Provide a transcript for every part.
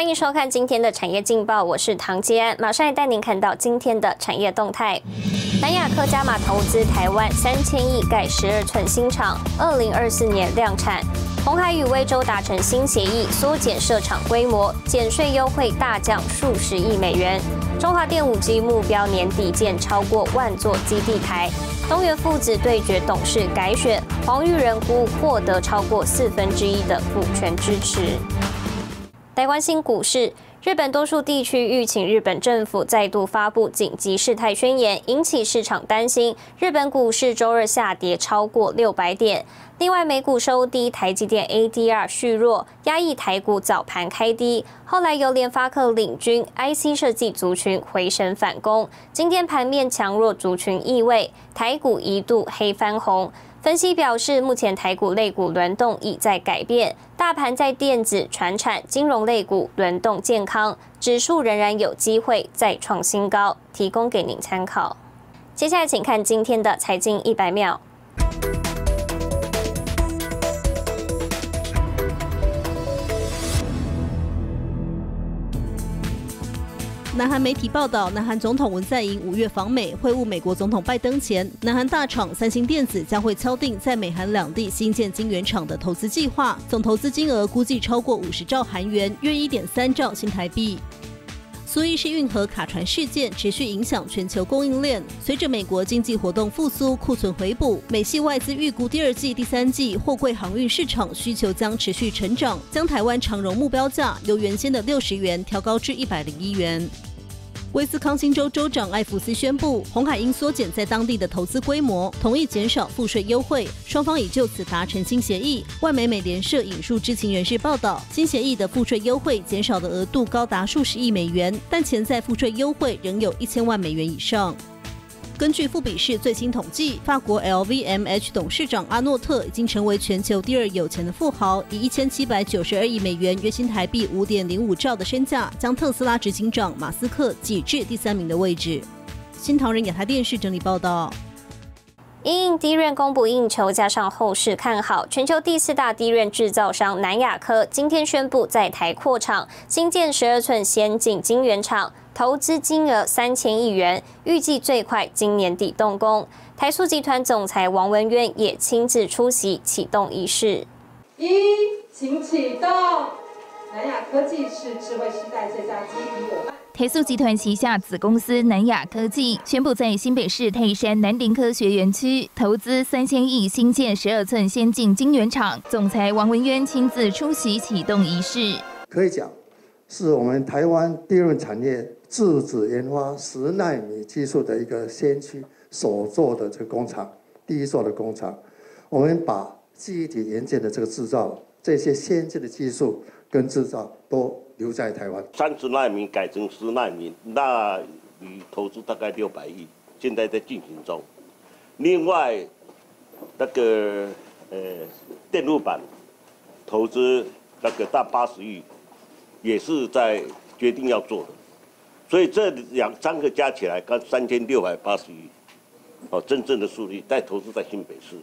欢迎收看今天的产业劲报，我是唐吉安，马上来带您看到今天的产业动态。南亚科加码投资台湾三千亿盖十二寸新厂，二零二四年量产。红海与威州达成新协议，缩减设厂规模，减税优惠大降数十亿美元。中华电五 G 目标年底建超过万座基地台。东元父子对决董事改选，黄玉仁估获得超过四分之一的股权支持。来关心股市，日本多数地区欲请日本政府再度发布紧急事态宣言，引起市场担心。日本股市周二下跌超过六百点。另外，美股收低，台积电 ADR 续弱，压抑台股早盘开低。后来由联发科领军，IC 设计族群回升反攻。今天盘面强弱族群意味，台股一度黑翻红。分析表示，目前台股类股轮动已在改变，大盘在电子、船产、金融类股轮动健康，指数仍然有机会再创新高，提供给您参考。接下来，请看今天的财经一百秒。南韩媒体报道，南韩总统文在寅五月访美会晤美国总统拜登前，南韩大厂三星电子将会敲定在美韩两地新建晶圆厂的投资计划，总投资金额估计超过五十兆韩元，约一点三兆新台币。苏伊士运河卡船事件持续影响全球供应链，随着美国经济活动复苏、库存回补，美系外资预估第二季、第三季货柜航运市场需求将持续成长，将台湾长荣目标价由原先的六十元调高至一百零一元。威斯康星州州长艾弗斯宣布，红海因缩减在当地的投资规模，同意减少赋税优惠，双方已就此达成新协议。外媒美联社引述知情人士报道，新协议的赋税优惠减少的额度高达数十亿美元，但潜在赋税优惠仍有一千万美元以上。根据富比士最新统计，法国 LVMH 董事长阿诺特已经成为全球第二有钱的富豪，以一千七百九十二亿美元（约新台币五点零五兆）的身价，将特斯拉执行长马斯克挤至第三名的位置。新唐人亚太电视整理报道。因低润供不应求，加上后市看好，全球第四大低润制造商南亚科今天宣布在台扩厂，新建十二寸先进晶圆厂。投资金额三千亿元，预计最快今年底动工。台塑集团总裁王文渊也亲自出席启动仪式。一，请启动。南亚科技是智慧时代最佳基于伙伴。台塑集团旗下子公司南亚科技宣布，在新北市泰山南林科学园区投资三千亿新建十二寸先进晶圆厂。总裁王文渊亲自出席启动仪式。可以讲，是我们台湾第二产业。自主研发十纳米技术的一个先驱所做的这个工厂，第一座的工厂，我们把记忆体元件的这个制造，这些先进的技术跟制造都留在台湾。三十纳米改成十纳米，那你投资大概六百亿，现在在进行中。另外，那个呃电路板投资那个大八十亿，也是在决定要做的。所以这两三个加起来，刚三千六百八十亿，哦，真正的数据在投资在新北市，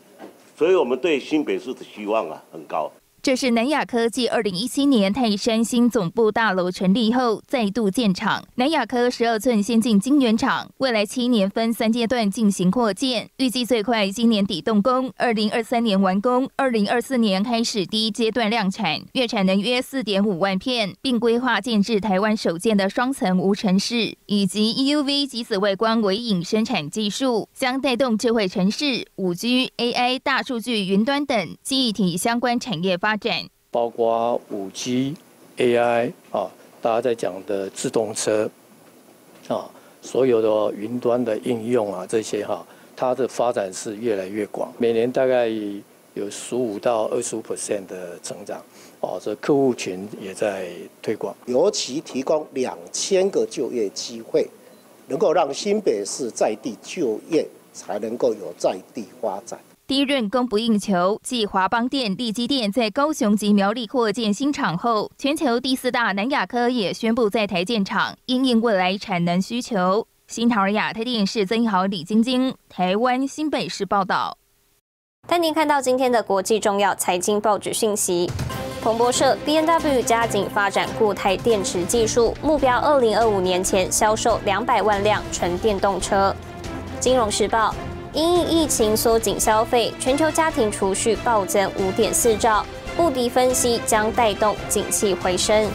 所以我们对新北市的希望啊很高。这是南亚科技二零一七年泰山新总部大楼成立后再度建厂。南亚科十二寸先进晶圆厂，未来七年分三阶段进行扩建，预计最快今年底动工，二零二三年完工，二零二四年开始第一阶段量产，月产能约四点五万片，并规划建制台湾首建的双层无尘室，以及 EUV 及紫外光微影生产技术，将带动智慧城市、五 G、AI、大数据、云端等记忆体相关产业发。包括五 G、AI 啊，大家在讲的自动车啊，所有的云端的应用啊，这些哈，它的发展是越来越广，每年大概有十五到二十五 percent 的成长哦，这客户群也在推广，尤其提供两千个就业机会，能够让新北市在地就业，才能够有在地发展。第一任供不应求，继华邦电、利基电在高雄及苗栗扩建新厂后，全球第四大南亚科也宣布在台建厂，因应未来产能需求。新桃亚太电视曾豪、李晶晶，台湾新北市报道。带您看到今天的国际重要财经报纸讯息。彭博社，B N W 加紧发展固态电池技术，目标二零二五年前销售两百万辆纯电动车。金融时报，因疫情缩紧消费，全球家庭储蓄暴增五点四兆，穆迪分析将带动景气回升。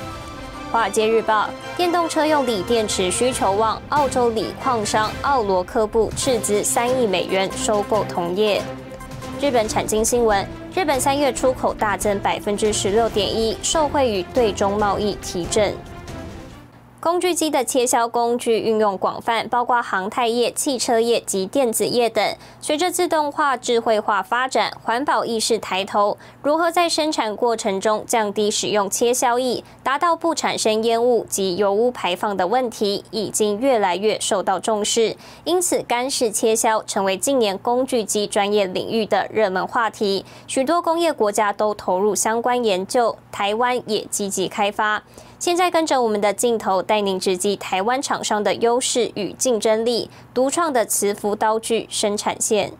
华尔街日报，电动车用锂电池需求旺，澳洲锂矿商奥罗科布斥资三亿美元收购同业。日本产经新闻。日本三月出口大增百分之十六点一，受惠于对中贸易提振。工具机的切削工具运用广泛，包括航太业、汽车业及电子业等。随着自动化、智慧化发展，环保意识抬头，如何在生产过程中降低使用切削液，达到不产生烟雾及油污排放的问题，已经越来越受到重视。因此，干式切削成为近年工具机专业领域的热门话题。许多工业国家都投入相关研究，台湾也积极开发。现在跟着我们的镜头，带您直击台湾厂商的优势与竞争力，独创的磁浮刀具生产线。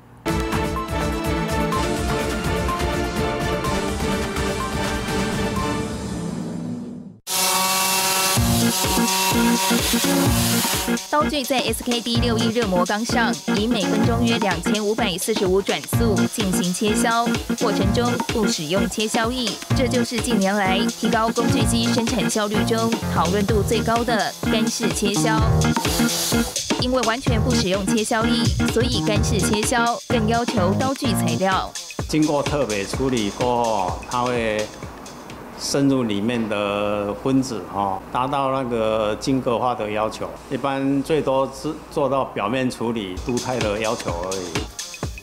刀具在 SKD 六一热模钢上，以每分钟约两千五百四十五转速进行切削，过程中不使用切削液，这就是近年来提高工具机生产效率中讨论度最高的干式切削。因为完全不使用切削液，所以干式切削更要求刀具材料经过特别处理过后，它会。深入里面的分子哈，达到那个晶格化的要求。一般最多是做到表面处理镀钛的要求而已。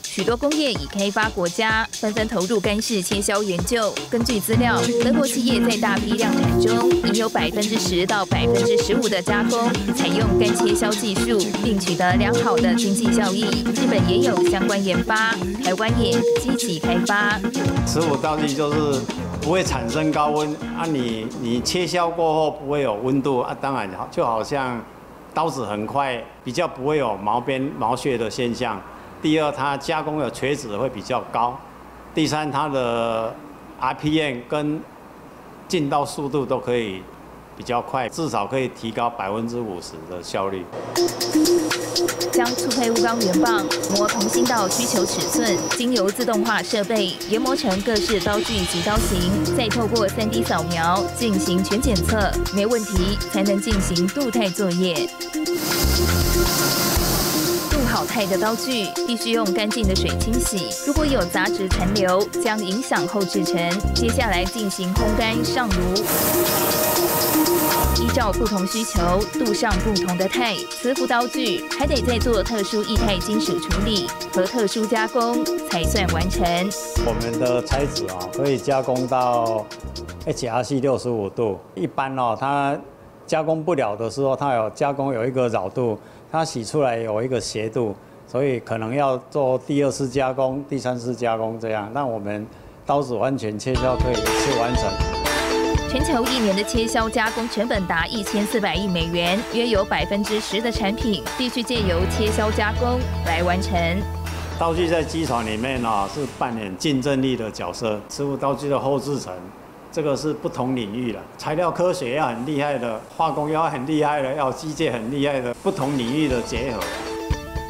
许多工业已开发国家纷纷投入干式切削研究。根据资料，德国企业在大批量产中，已有百分之十到百分之十五的加工采用干切削技术，并取得良好的经济效益。日本也有相关研发，台湾也积极开发。十五道具就是。不会产生高温啊！你你切削过后不会有温度啊，当然，就好像刀子很快，比较不会有毛边毛屑的现象。第二，它加工的垂直会比较高。第三，它的 RPM 跟进刀速度都可以。比较快，至少可以提高百分之五十的效率。将粗胚钨钢圆棒磨同心到需求尺寸，经由自动化设备研磨成各式刀具及刀型，再透过 3D 扫描进行全检测，没问题才能进行镀钛作业。镀好钛的刀具必须用干净的水清洗，如果有杂质残留，将影响后制成。接下来进行烘干上炉。依照不同需求镀上不同的钛，磁浮刀具还得再做特殊液态金属处理和特殊加工才算完成。我们的材质啊，可以加工到 HRC 六十五度。一般哦，它加工不了的时候，它有加工有一个绕度，它洗出来有一个斜度，所以可能要做第二次加工、第三次加工这样。那我们刀子完全切削可以一次完成。全球一年的切削加工成本达一千四百亿美元，约有百分之十的产品必须借由切削加工来完成。刀具在机床里面呢是扮演竞争力的角色，师傅刀具的后制成，这个是不同领域的，材料科学要很厉害的，化工要很厉害的，要机械很厉害的，不同领域的结合。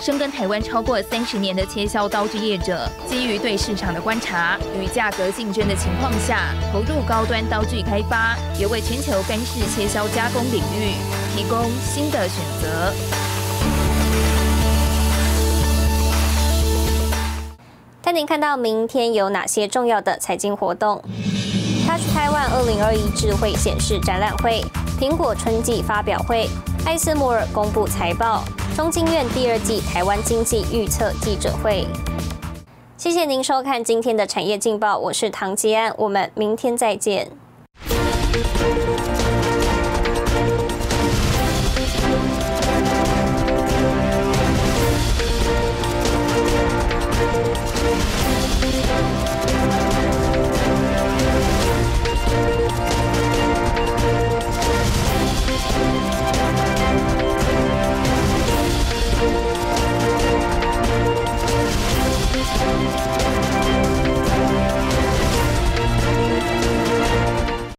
深耕台湾超过三十年的切削刀具业者，基于对市场的观察与价格竞争的情况下，投入高端刀具开发，也为全球干式切削加工领域提供新的选择。带您看到明天有哪些重要的财经活动：Touch Taiwan 二零二一智慧显示展览会、苹果春季发表会、艾斯摩尔公布财报。中经院第二季台湾经济预测记者会，谢谢您收看今天的产业劲报，我是唐吉安，我们明天再见。